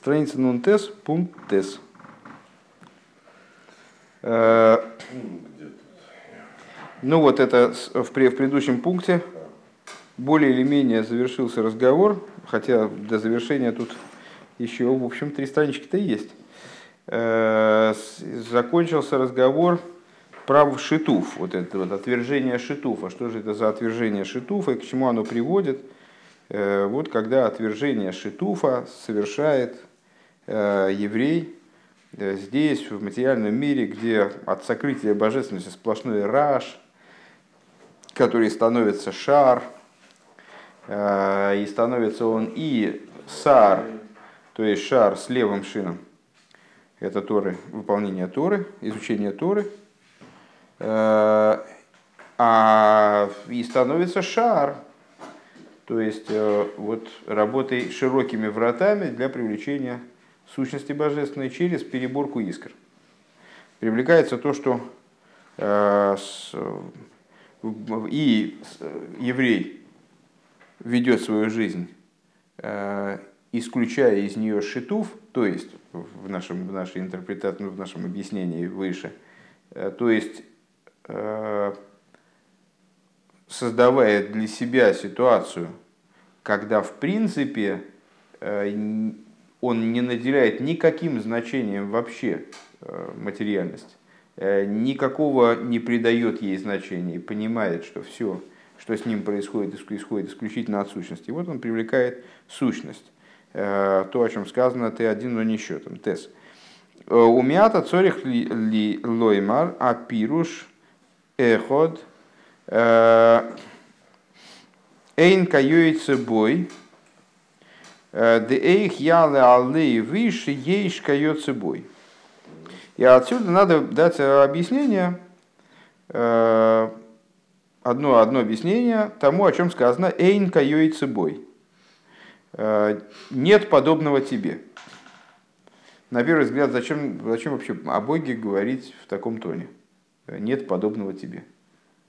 Страница нунтес, пункт тес. Э, ну вот это в предыдущем пункте более или менее завершился разговор, хотя до завершения тут еще, в общем, три странички-то есть. Э, закончился разговор про шитуф, вот это вот отвержение шитуфа. Что же это за отвержение шитуфа и к чему оно приводит? Э, вот когда отвержение шитуфа совершает еврей э, здесь, в материальном мире, где от сокрытия божественности сплошной раш, который становится шар, э, и становится он и сар, то есть шар с левым шином, это Торы, выполнение Торы, изучение Торы, а и становится шар, то есть вот работой широкими вратами для привлечения сущности божественной через переборку искр. Привлекается то, что э, и еврей ведет свою жизнь, э, исключая из нее шитув, то есть в, нашем, в нашей интерпретации, в нашем объяснении выше, э, то есть создавая для себя ситуацию, когда в принципе он не наделяет никаким значением вообще э, материальность, э, никакого не придает ей значения понимает, что все, что с ним происходит, исходит исключительно от сущности. Вот он привлекает сущность. Э, то, о чем сказано, ты один, но не счетом. Тес. Умята цорих ли лоймар, а пируш эход эйн каюется бой, Деэйх ялы аллей выше ейш кает собой. И отсюда надо дать объяснение, э, одно, одно объяснение тому, о чем сказано «эйн собой». Э, «Нет подобного тебе». На первый взгляд, зачем, зачем вообще о Боге говорить в таком тоне? Нет подобного тебе.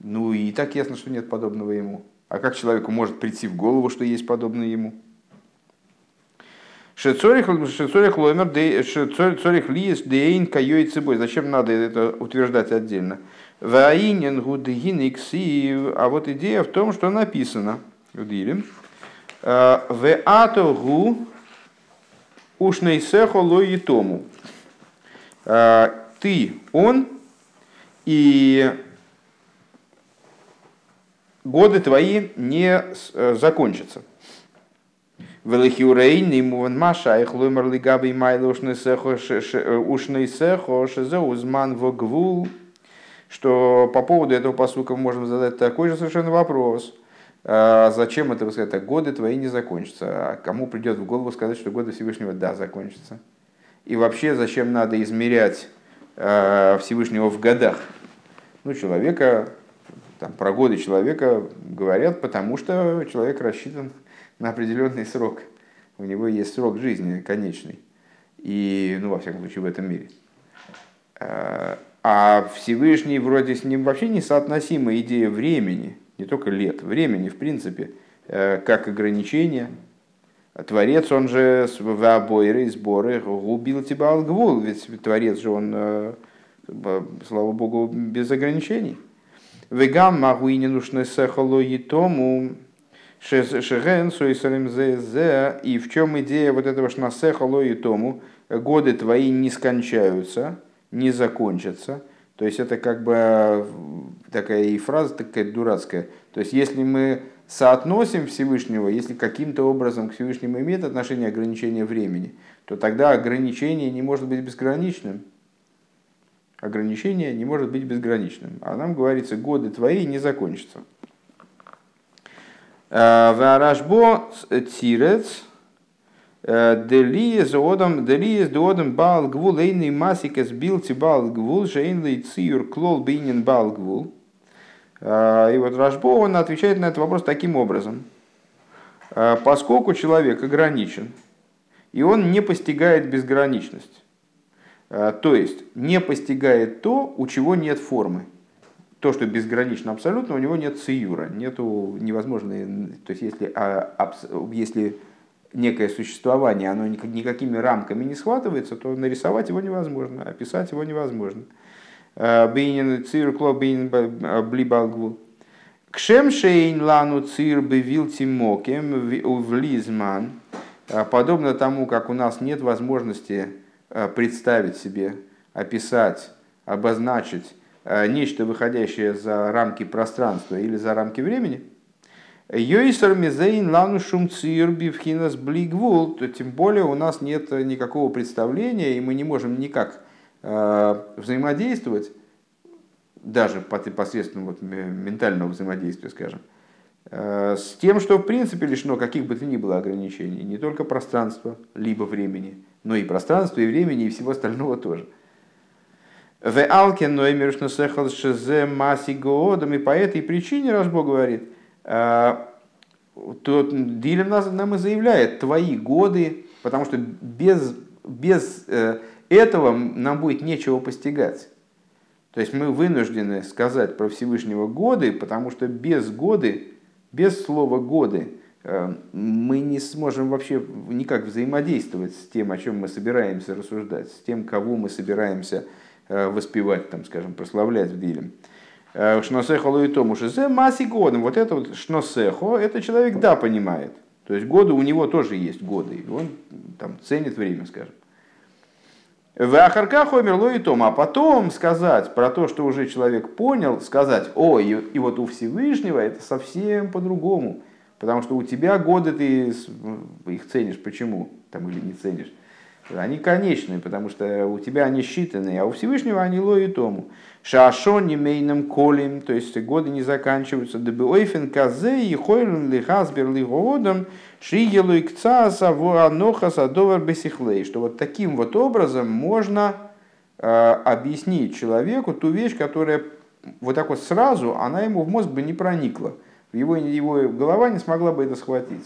Ну и так ясно, что нет подобного ему. А как человеку может прийти в голову, что есть подобное ему? Шецорих ломер, шецорих лиес дейн кайой цибой. Зачем надо это утверждать отдельно? Ваинен гудгиникси. А вот идея в том, что написано. «Э, в ато гу ушнейсехо лои тому. «Э, ты, он, и годы твои не э, закончатся. Велихиурейн, ему вон маша, их лумер лигаби майла ушнесехо шезе узман вогвул. Что по поводу этого посука мы можем задать такой же совершенно вопрос. А зачем это сказать? Годы твои не закончатся. А кому придет в голову сказать, что годы Всевышнего да, закончатся? И вообще, зачем надо измерять а, Всевышнего в годах? Ну, человека, там, про годы человека говорят, потому что человек рассчитан на определенный срок. У него есть срок жизни конечный. И, ну, во всяком случае, в этом мире. А, а Всевышний вроде с ним вообще несоотносима идея времени, не только лет, времени, в принципе, э, как ограничение. Творец, он же в обойры, сборы, губил тебя алгвул, ведь Творец же он, э, слава Богу, без ограничений. Вегам магуини нужны сехало и тому, Шеген, Суисалим Зе, и в чем идея вот этого шнасеха и тому, годы твои не скончаются, не закончатся. То есть это как бы такая и фраза такая дурацкая. То есть если мы соотносим Всевышнего, если каким-то образом к Всевышнему имеет отношение ограничения времени, то тогда ограничение не может быть безграничным. Ограничение не может быть безграничным. А нам говорится, годы твои не закончатся. Варашбо тирец Делиез одам делиез дуодам бал гвул эйный масикес билти бал гвул шейнлей циюр клол бейнин бал гвул. И вот Рашбо, он отвечает на этот вопрос таким образом. Поскольку человек ограничен, и он не постигает безграничность, то есть не постигает то, у чего нет формы то, что безгранично абсолютно, у него нет циюра, нету невозможной, то есть если, а, абс, если некое существование, оно никакими рамками не схватывается, то нарисовать его невозможно, описать его невозможно. Бейнин циркло бейнин блибалгвул. Кшем шейн лану цир бевил тимокем влизман. Подобно тому, как у нас нет возможности представить себе, описать, обозначить нечто, выходящее за рамки пространства или за рамки времени – Йойсер мизейн лану шумцир бифхинас блигвул, то тем более у нас нет никакого представления, и мы не можем никак э, взаимодействовать, даже посредством вот ментального взаимодействия, скажем, э, с тем, что в принципе лишено каких бы то ни было ограничений, не только пространства, либо времени, но и пространства, и времени, и всего остального тоже. В Алкен Ноймершна Сехал Шезе Маси Гоодом, и по этой причине Рашбо говорит – а, то Дилем нам и заявляет твои годы, потому что без, без э, этого нам будет нечего постигать. То есть мы вынуждены сказать про Всевышнего годы, потому что без годы, без слова годы, э, мы не сможем вообще никак взаимодействовать с тем, о чем мы собираемся рассуждать, с тем, кого мы собираемся э, воспевать, там, скажем, прославлять в Дилем. Э, шносехо луитому шизе маси годом. Вот это вот шносехо, это человек да понимает. То есть годы у него тоже есть годы. И он там ценит время, скажем. В Ахарках умерло и том, а потом сказать про то, что уже человек понял, сказать, о, и, и вот у Всевышнего это совсем по-другому. Потому что у тебя годы ты их ценишь. Почему? Там или не ценишь. Они конечные, потому что у тебя они считанные, а у Всевышнего они ло и тому. Шашон не мейным колем, то есть годы не заканчиваются. Дебеойфен казе и хойлен лихазбер лихоодом шигелу и кцаса вуаноха садовар бесихлей. Что вот таким вот образом можно э, объяснить человеку ту вещь, которая вот так вот сразу, она ему в мозг бы не проникла. Его, его голова не смогла бы это схватить.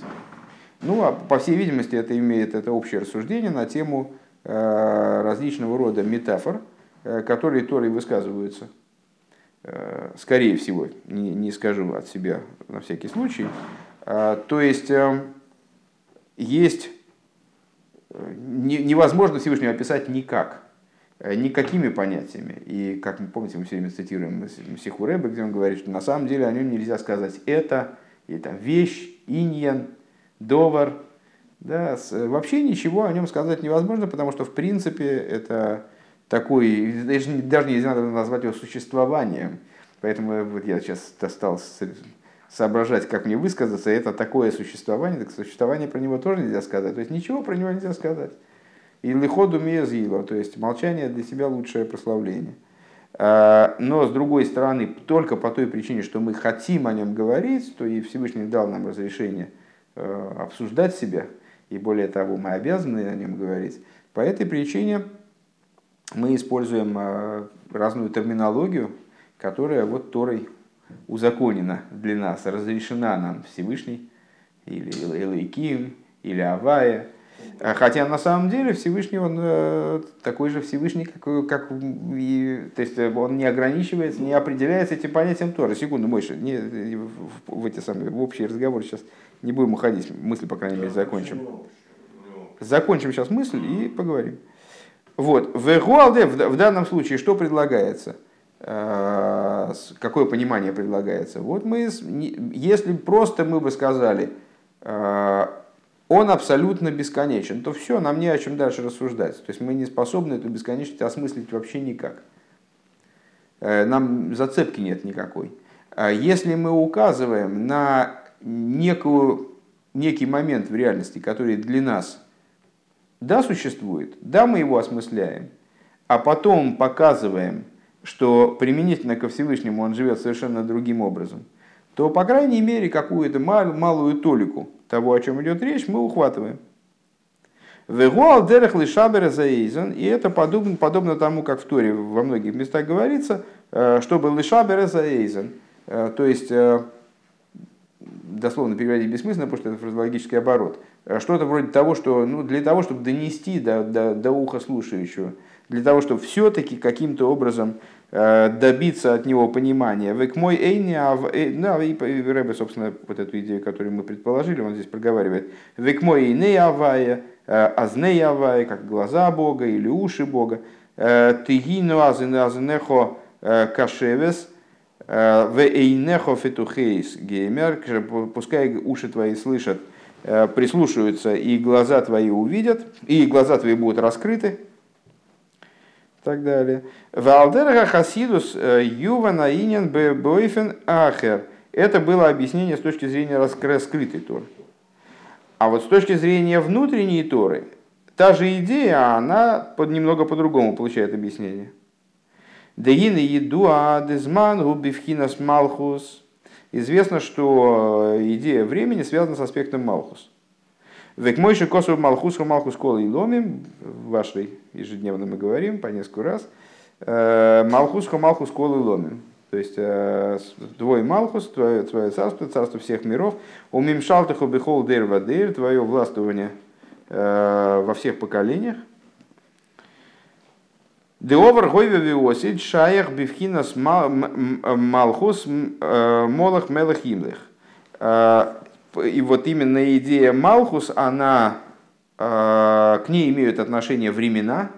Ну, а по всей видимости, это имеет это общее рассуждение на тему э, различного рода метафор, э, которые Торой высказываются. Э, скорее всего, не, не скажу от себя на всякий случай. А, то есть, есть невозможно Всевышнего описать никак, никакими понятиями. И, как мы помните, мы все время цитируем Сиху Рэбе, где он говорит, что на самом деле о нем нельзя сказать это, или там вещь, иньян, довар. Да, вообще ничего о нем сказать невозможно, потому что в принципе это такой, даже, даже нельзя назвать его существованием. Поэтому вот я сейчас стал соображать, как мне высказаться, это такое существование, так существование про него тоже нельзя сказать. То есть ничего про него нельзя сказать. И лиходу мезило, то есть молчание для себя лучшее прославление. А, но с другой стороны, только по той причине, что мы хотим о нем говорить, то и Всевышний дал нам разрешение – Э, обсуждать себя, и более того, мы обязаны о нем говорить. По этой причине мы используем э, разную терминологию, которая вот Торой узаконена для нас, разрешена нам Всевышний, или Элайким, или Авая, а хотя на самом деле Всевышний, он э, такой же Всевышний, как, как и, то есть он не ограничивается, не определяется этим понятием Тора. Секунду, Мойша, не, в, в, эти самые, в общий разговор сейчас не будем уходить, мысль, по крайней мере, закончим. Закончим сейчас мысль и поговорим. Вот, в в данном случае что предлагается? Э, какое понимание предлагается? Вот мы, если просто мы бы сказали, э, он абсолютно бесконечен, то все, нам не о чем дальше рассуждать. То есть мы не способны эту бесконечность осмыслить вообще никак. Э, нам зацепки нет никакой. Если мы указываем на некую, некий момент в реальности, который для нас да существует, да мы его осмысляем, а потом показываем, что применительно ко Всевышнему он живет совершенно другим образом, то, по крайней мере, какую-то малую, малую толику того, о чем идет речь, мы ухватываем. Вегуал заизен, и это подобно, подобно тому, как в Торе во многих местах говорится, э, чтобы лишабера заизен, э, то есть э, дословно переводить бессмысленно, потому что это фразеологический оборот. Что-то вроде того, что ну, для того, чтобы донести до, до, до уха слушающего, для того, чтобы все-таки каким-то образом Э, добиться от него понимания. Век мой эйни, а ну, и Рэбе, собственно, вот эту идею, которую мы предположили, он здесь проговаривает. Век мой эйни авая, э, азней авая, как глаза Бога или уши Бога. Э, Тигину азнехо кашевес, в эйнехо фетухейс геймер, пускай уши твои слышат, прислушаются, и глаза твои увидят, и глаза твои будут раскрыты, так далее. Валдерга хасидус э, юва наинен бойфен ахер. Это было объяснение с точки зрения раскрытой Торы. А вот с точки зрения внутренней Торы, та же идея, она под, немного по-другому получает объяснение. Деины едуа дезман губивхинас малхус. Известно, что э, идея времени связана с аспектом малхус. Век мойши косу малхус малхус кола и ломим. В вашей ежедневно мы говорим по несколько раз. Э, малхус малхус кола и ломим. То есть э, твой Малхус, твое, твое царство, царство всех миров, у Мимшалтаху Бехол Дер Вадер, твое властвование во всех поколениях. Деовар Гойве Виосид Шаях Бифхинас Малхус Молах Мелах Имлих и вот именно идея Малхус, она, э, к ней имеют отношение времена,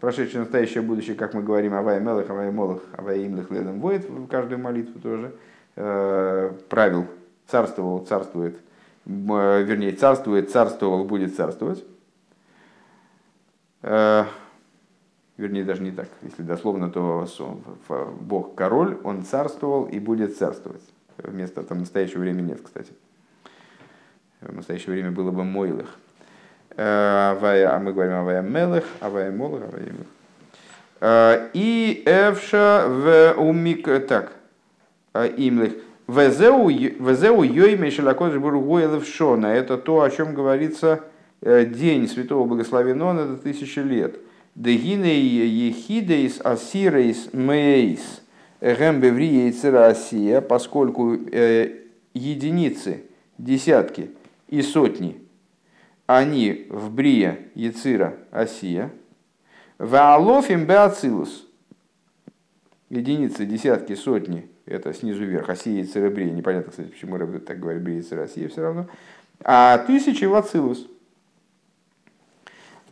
прошедшее, настоящее, будущее, как мы говорим, Авай Мелах, Авай Молах, Авай Имлах, Ледом Воет, в каждую молитву тоже, э, правил, царствовал, царствует, вернее, царствует, царствовал, будет царствовать. Вернее, даже не так, если дословно, то Бог король, он царствовал и будет царствовать. Вместо там настоящего времени нет, кстати. В настоящее время было бы Мойлых. Э, а мы говорим о Ваямелых, о Ваямолах, о Ваямелых. Э, и Эвша в умик... Так, э, имлых. Везеу йойме шелакодж бургуэлев шона. Это то, о чем говорится день святого благословенного, это тысячи лет. Дегиней ехидейс асирейс мейс гэмбевриейц Россия, поскольку единицы, десятки и сотни, они в Брия, Яцира, Осия, Ваалофим Беацилус, единицы, десятки, сотни, это снизу вверх, Осия, Яцира, Брия, непонятно, кстати, почему так говорит, Брия, Яцира, Осия, все равно, а тысячи в Ацилус.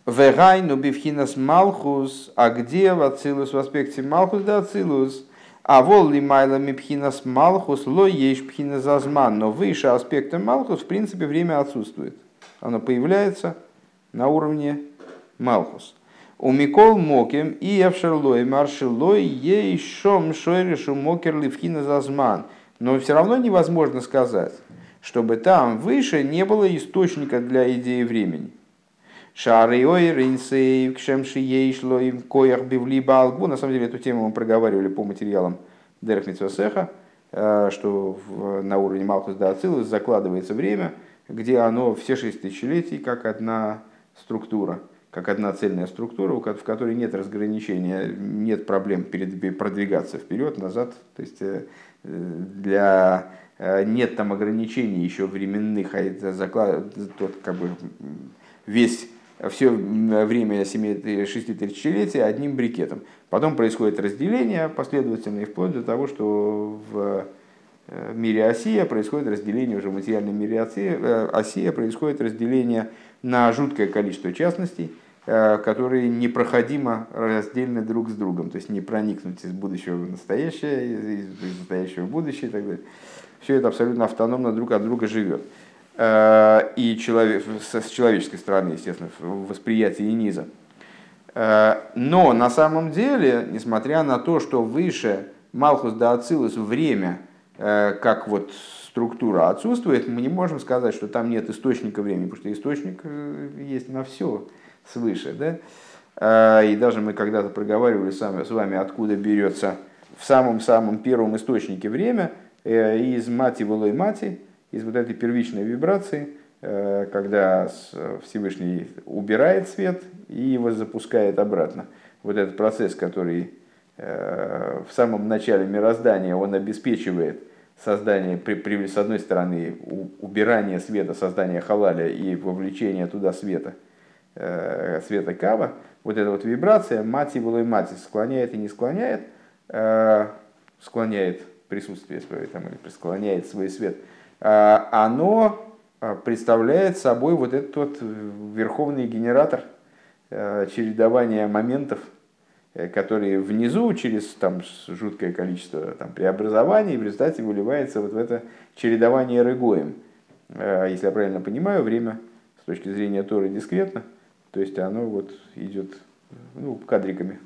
Вегайну бифхинас Малхус, а где в Ацилус в аспекте Малхус да Ацилус – а вол ли майла мипхинас малхус ло ешь пхина зазман. Но выше аспекта малхус в принципе время отсутствует. Оно появляется на уровне малхус. У Микол Моким и Евшерлой Маршелой ей шом шойрешу мокер ливхина зазман. Но все равно невозможно сказать, чтобы там выше не было источника для идеи времени. Шары ойринсей, кшемши ейшло им коях бивли балгу. На самом деле эту тему мы проговаривали по материалам Дерх Митсвасеха, э, что на уровне Малхус Ацилус закладывается время, где оно все шесть тысячелетий как одна структура, как одна цельная структура, в которой нет разграничения, нет проблем перед, продвигаться вперед, назад. То есть э, для э, нет там ограничений еще временных, а это заклад, тот как бы весь все время 6 тысячелетия одним брикетом. Потом происходит разделение последовательно, и вплоть до того, что в э, мире Осия происходит разделение, уже в материальном мире Осия, э, Осия происходит разделение на жуткое количество частностей, э, которые непроходимо раздельны друг с другом, то есть не проникнуть из будущего в настоящее, из настоящего в будущее и так далее. Все это абсолютно автономно друг от друга живет. Э, и человек, с человеческой стороны, естественно, в восприятии низа. Э, но на самом деле, несмотря на то, что выше Малхус да Ацилус время, э, как вот структура отсутствует, мы не можем сказать, что там нет источника времени, потому что источник есть на все свыше. Да? И даже мы когда-то проговаривали с вами, откуда берется в самом-самом первом источнике время, из мати волой мати, из вот этой первичной вибрации, э, когда Всевышний убирает свет и его запускает обратно. Вот этот процесс, который э, в самом начале мироздания, он обеспечивает создание, при, с одной стороны, убирание света, создание халаля и вовлечение туда света, э, света кава, вот эта вот вибрация, мати и мати, склоняет и не склоняет, склоняет присутствие там, или склоняет свой свет, оно представляет собой вот этот вот верховный генератор чередования моментов, которые внизу через там, жуткое количество там, преобразований в результате выливается вот в это чередование рыгоем. Если я правильно понимаю, время с точки зрения Торы дискретно, то есть оно вот идет ну, кадриками.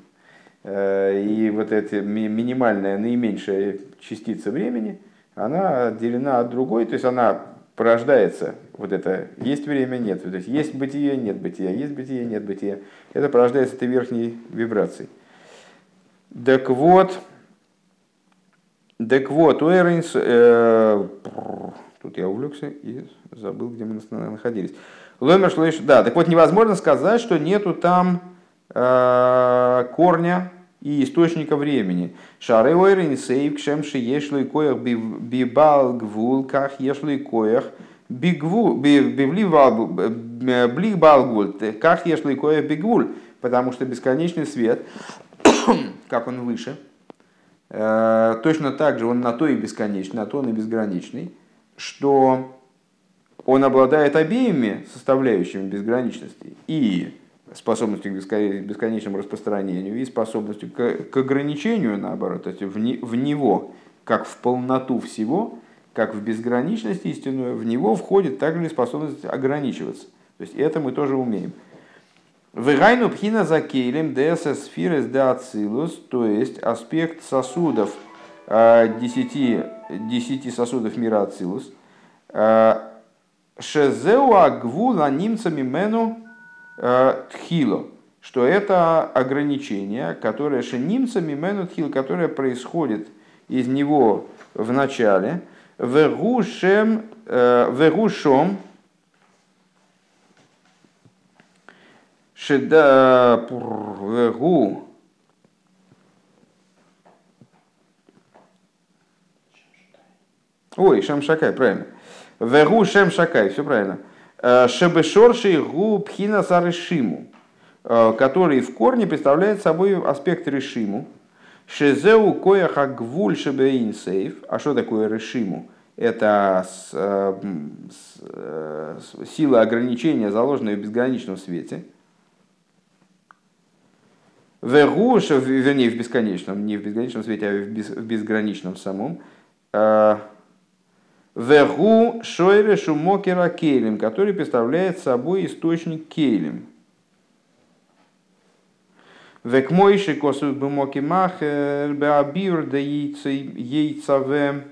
Э, и вот эта минимальная, наименьшая частица времени, она отделена от другой, то есть она порождается, вот это есть время, нет, то есть есть бытие, нет бытия, есть бытие, нет бытия. Это порождается этой верхней вибрацией. Так вот, так вот, Уэринс, э, тут я увлекся и забыл, где мы находились. Ломер да, так вот невозможно сказать, что нету там э, корня и источника времени. Шары ойрин сейв кшемши ешлый коях бибал гвул ках ешлый коях бигву бивли блих балгуль как ешлый коях бигвуль, потому что бесконечный свет, как он выше, э, точно так же он на то и бесконечный, на то он и безграничный, что он обладает обеими составляющими безграничности и способностью к бесконечному распространению и способностью к, к ограничению, наоборот, то есть в, не, в него, как в полноту всего, как в безграничность истинную, в него входит также и способность ограничиваться. То есть это мы тоже умеем. Вегайну пхина за кейлем десес фирес де ацилус, то есть аспект сосудов, э, десяти, десяти сосудов мира ацилус, э, Шезеу агвула немцами мену тхило, что это ограничение, которое шенимцами мену тхил, которое происходит из него в начале, вегушем, э, вегушом, шеда, вегу, Ой, Шамшакай, правильно. Вегу шем шакай, все правильно. Э, Шебешорши гу пхина сарышиму, э, который в корне представляет собой аспект решиму. Шезеу кояха гвуль шебеин сейф. А что такое решиму? Это э, сила ограничения, заложенная в безграничном свете. Вегу, вернее, в бесконечном, не в бесконечном свете, а в безграничном самом. Вегу шойре шумокера кейлем, который представляет собой источник кейлем. Век мойши косу бумоки махер беабир да яйцаве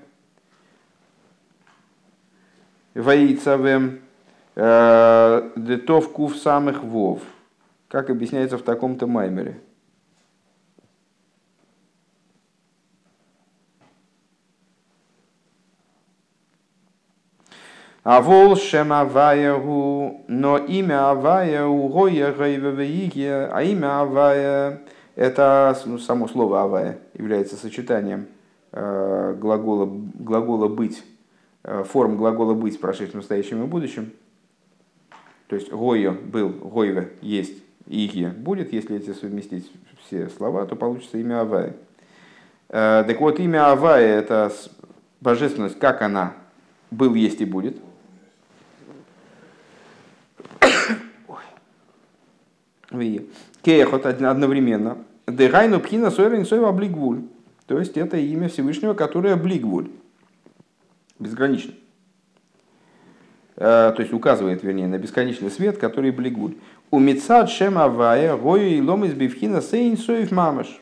воейцаве э, детов кув самых вов. Как объясняется в таком-то маймере. А вол шем аваяху, но имя авая у гоя а имя авая это ну, само слово авая является сочетанием э, глагола, глагола быть, э, форм глагола быть в прошедшем, настоящем и будущем. То есть гойо был, гойве есть, игье будет, если эти совместить все слова, то получится имя Авая. Э, так вот, имя Авая – это божественность, как она был, есть и будет – Кеехот одновременно. Дегайну пхина сойрен сойва блигвуль. То есть это имя Всевышнего, которое блигвуль. Безгранично. Э, то есть указывает, вернее, на бесконечный свет, который блигвуль. У мецад шем авая гою и лом из бифхина сейн соев мамаш.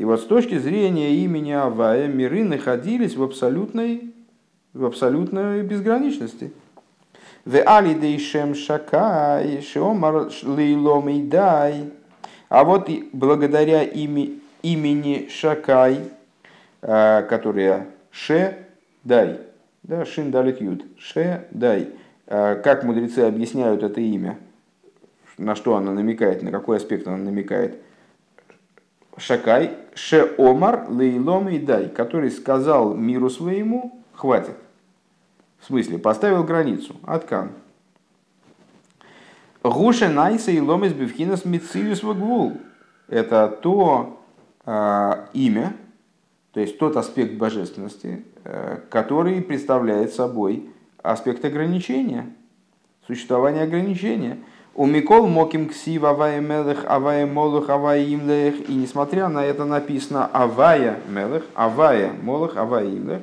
И вот с точки зрения имени Авая миры находились в абсолютной, в абсолютной безграничности. В алидейшем шакай, шиомар лейломейдай. А вот и благодаря ими, имени Шакай, э, которая Ше Дай, да, Шин Далит Юд, Ше Дай. Э, как мудрецы объясняют это имя, на что оно намекает, на какой аспект оно намекает. Шакай, Ше Омар Лейлом и Дай, который сказал миру своему, хватит. В смысле, поставил границу, откан. Гуша найса и ломис бифхинас мициус вагвул. Это то э, имя, то есть тот аспект божественности, э, который представляет собой аспект ограничения, существование ограничения. У Микол Моким Ксив Авая Мелех, Авая Молух, Авая Имлех. И несмотря на это написано Авая Мелех, Авая Молух, Авая Имлех.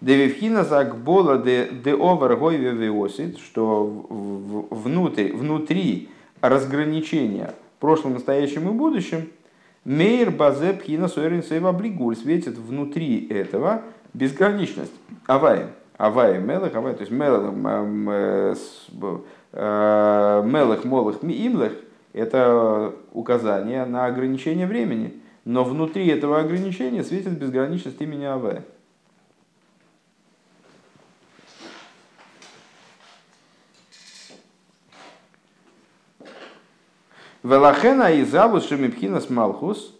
Девивхина закбола де, де овер гойве веосит, что внутри, внутри разграничения прошлым, настоящим и будущим, мейр базе пхина суэрин сейва блигуль светит внутри этого безграничность. Авая. Авая мелех, авая, то есть мелех, э, мелех молех имлех, это указание на ограничение времени. Но внутри этого ограничения светит безграничность имени Авая. Велахена и завус шемипхинас малхус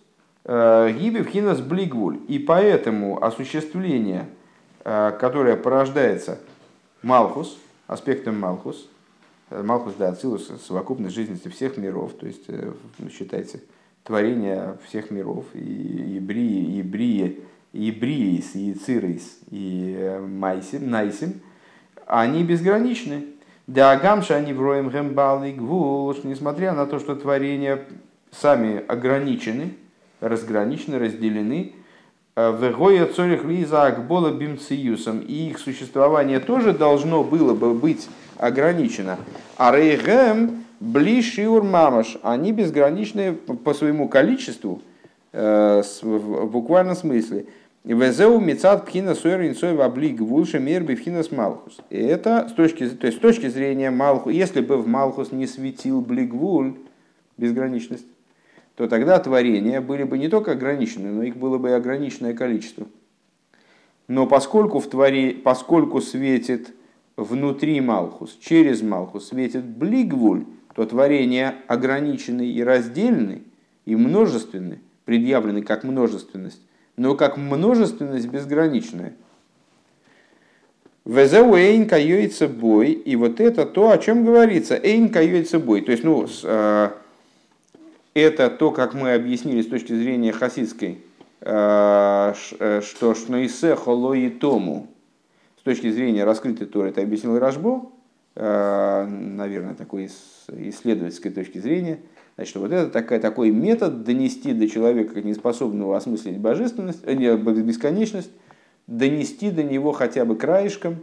э, гибивхинас блигвуль. И поэтому осуществление, э, которое порождается малхус, аспектом малхус, э, малхус, да, ацилус, совокупность жизненности всех миров, то есть, считайте, творение всех миров, и, и брии, и брии, и бриис, и цирис, и майсим, найсим, они безграничны. Диагамша они вроем гембалы гвул, несмотря на то, что творения сами ограничены, разграничены, разделены, э, Вегоя цорих лиза акбола бимциюсом, и их существование тоже должно было бы быть ограничено. А рейгем блишиур мамаш, они безграничны по своему количеству, э, в буквальном смысле. Везеу мецад пхина суэр инсой ваблик вульше мир бифхинас малхус. И это с точки, то есть с точки зрения Малху, если бы в Малхус не светил блигвуль, безграничность, то тогда творения были бы не только ограничены, но их было бы и ограниченное количество. Но поскольку, в твори, поскольку светит внутри Малхус, через Малхус светит блигвуль, то творения ограничены и раздельны, и множественны, предъявлены как множественность но как множественность безграничная. Везеу эйн каюется бой, и вот это то, о чем говорится, эйн каюется бой. То есть, ну, э, это то, как мы объяснили с точки зрения хасидской, э, э что шноисе холои тому, с точки зрения раскрытой Торы, это объяснил Рашбо, э, наверное, такой исследовательской точки зрения – Значит, вот это такая, такой метод донести до человека, неспособного осмыслить божественность, э, не, бесконечность, донести до него хотя бы краешком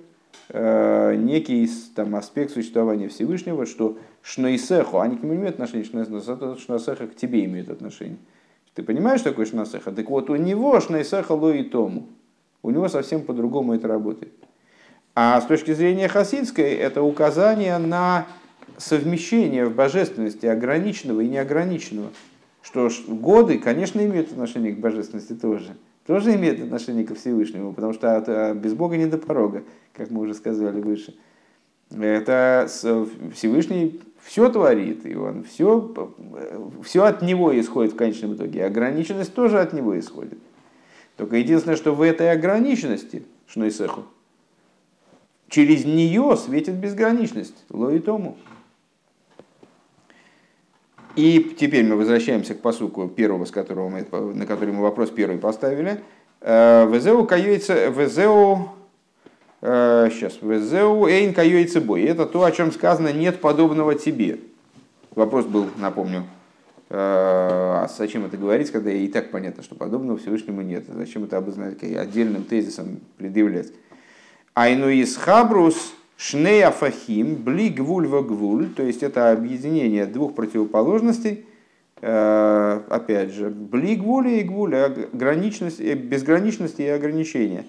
э, некий там, аспект существования Всевышнего, что шнойсеху, они к нему имеют отношение, шнойсеха к тебе имеют отношение. Ты понимаешь, что такое шнойсеха? Так вот, у него шнойсеха ло и тому. У него совсем по-другому это работает. А с точки зрения хасидской, это указание на совмещение в божественности ограниченного и неограниченного. Что ж, годы, конечно, имеют отношение к божественности тоже. Тоже имеют отношение ко Всевышнему, потому что от, а, без Бога не до порога, как мы уже сказали выше. Это Всевышний все творит, и он все, все от него исходит в конечном итоге. Ограниченность тоже от него исходит. Только единственное, что в этой ограниченности, Шнойсеху, через нее светит безграничность, лои тому. И теперь мы возвращаемся к посуку первого, с которого мы, на который мы вопрос первый поставили. Э, везеу каюется, везеу, сейчас, э, везеу эйн каюется бой. Это то, о чем сказано, нет подобного тебе. Вопрос был, напомню, э, а зачем это говорить, когда и так понятно, что подобного Всевышнему нет? Зачем это обозначать отдельным тезисом предъявлять? Айну из хабрус Шнея фахим, бли гвуль гвуль, то есть это объединение двух противоположностей, э, опять же, бли гвули и гвуль, ограниченность, э, безграничность и ограничения.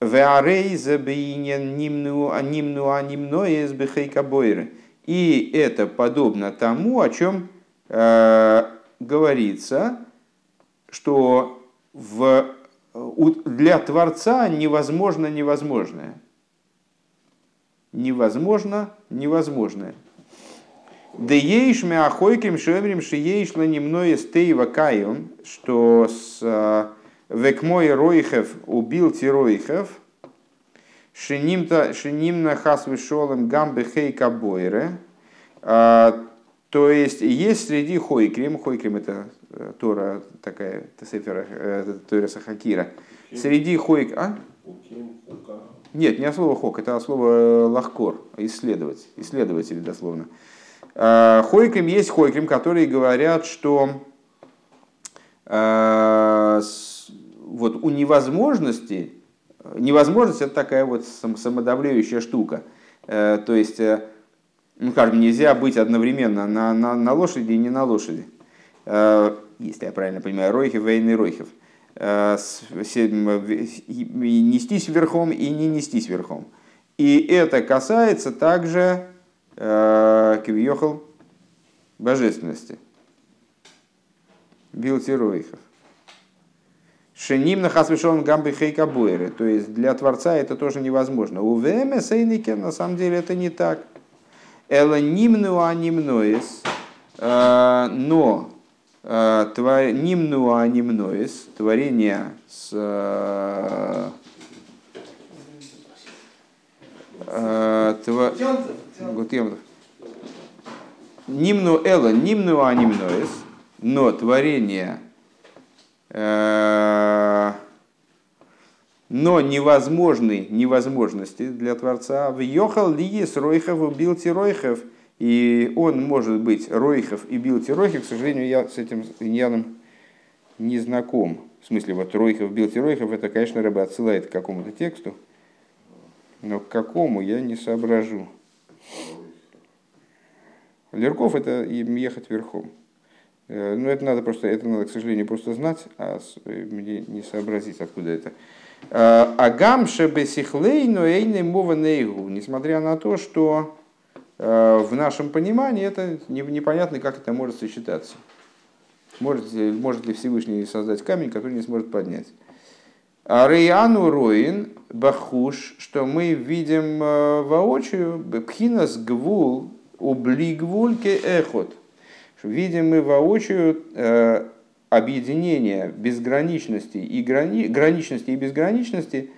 Веарей забиинен нимну анимну анимно из бойры. И это подобно тому, о чем э, говорится, что в, для Творца невозможно невозможное невозможно невозможное. Да ейш меахойким шемрим шиейш немное стейва кайон, что с э, векмой ройхев убил тиройхев, шинимна хас вишолем гамбе хейка бойре, А, то есть есть среди хойкрим, хойкрим это э, Тора такая, Тесефера, э, Тора Сахакира. Среди хойк... А? Нет, не от слова хок, это от слова э, лахкор, исследовать, исследователи дословно. А, хойкрим есть хойкрим, которые говорят, что вот у невозможности, невозможность это такая вот самодавляющая штука. То есть ну, скажем, нельзя быть одновременно на, на, на лошади и не на лошади. Э, если я правильно понимаю, Ройхев, Вейн и Ройхев. Э, нестись верхом и не нестись верхом. И это касается также э, Кивьехал божественности. Билти Ройхев. Шеним на хасвишон гамбы хейка То есть для Творца это тоже невозможно. У ВМ Сейнике на самом деле это не так. Эла нимнуа нимноис, э, но э, нимнуа нимноис, творение с э, Нимну эла, нимну анимноис, но творение но невозможны невозможности для Творца. В Йохал ли есть Ройхов Билти Ройхов, и он может быть Ройхов и Билти Ройхов. К сожалению, я с этим иньяном не знаком. В смысле, вот Ройхов, Билти Ройхов, это, конечно, рыба отсылает к какому-то тексту, но к какому я не соображу. Лерков это ехать верхом. Э, но это надо просто, это надо, к сожалению, просто знать, а мне не сообразить, откуда это. Э, Агам шебесихлей, но эйны мова нейгу. Несмотря на то, что э, в нашем понимании это непонятно, как это может сочетаться. Может, может ли Всевышний создать камень, который не сможет поднять. А Рейану Роин Бахуш, что мы видим э, воочию, Пхинас Гвул, Ублигвульке Эхот. Видим мы воочию объединение безграничности и грани, граничности и безграничности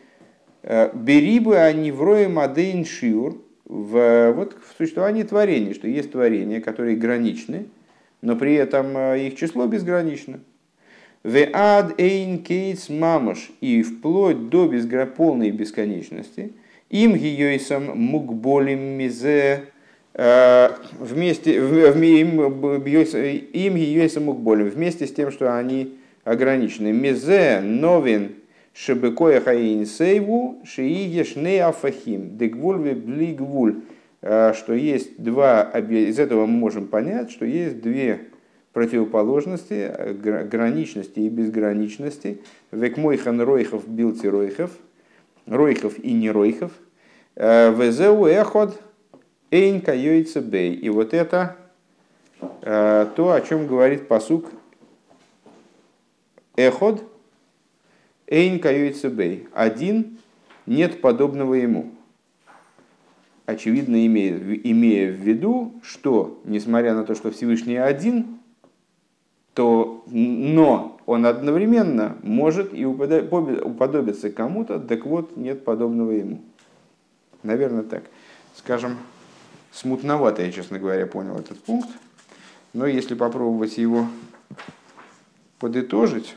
э, берибы они в рое мадейн шиур в, вот, в существовании творения, что есть творения, которые граничны, но при этом э, их число безгранично. В ад эйн кейтс мамаш и вплоть до безгра... полной бесконечности. Им гиойсам мукболим мизе Э, вместе, им ее более вместе с тем, что они ограничены. Мезе новин шебекоя хаин сейву шиигеш не афахим дегвуль бли гвуль. Э, что есть два, из этого мы можем понять, что есть две противоположности, граничности и безграничности. Векмойхан ройхов билти ройхов, ройхов и не ройхов. Везеу эход – Эйн кайойца бей. И вот это э, то, о чем говорит посук Эход. Эйн кайойца бей. Один нет подобного ему. Очевидно, имея, имея в виду, что, несмотря на то, что Всевышний один, то, но он одновременно может и уподобиться кому-то, так вот, нет подобного ему. Наверное, так. Скажем, смутновато, я, честно говоря, понял этот пункт. Но если попробовать его подытожить,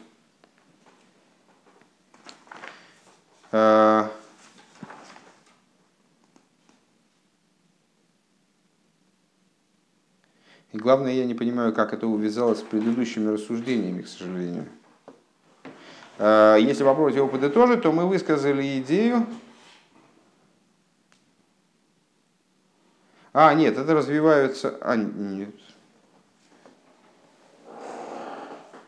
И главное, я не понимаю, как это увязалось с предыдущими рассуждениями, к сожалению. Э, если попробовать его подытожить, то мы высказали идею, А, нет, это развиваются... А, нет.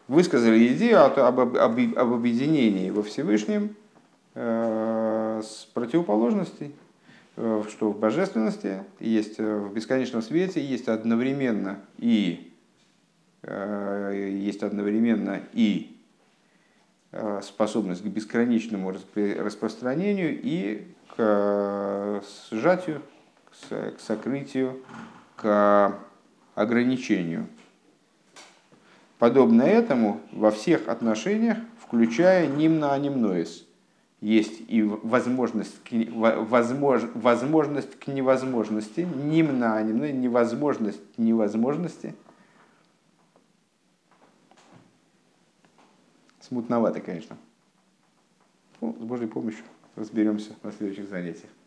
Высказали идею об, об, об, об объединении во Всевышнем э, с противоположностей, э, что в божественности есть, э, в бесконечном свете есть одновременно и э, есть одновременно и э, способность к бесконечному распространению и к э, сжатию к сокрытию, к ограничению. Подобно этому во всех отношениях, включая нимна анимноис, есть и возможность к, возмож, возможность к невозможности, нимна, нимна, невозможность невозможности. Смутновато, конечно. Ну, с Божьей помощью разберемся на следующих занятиях.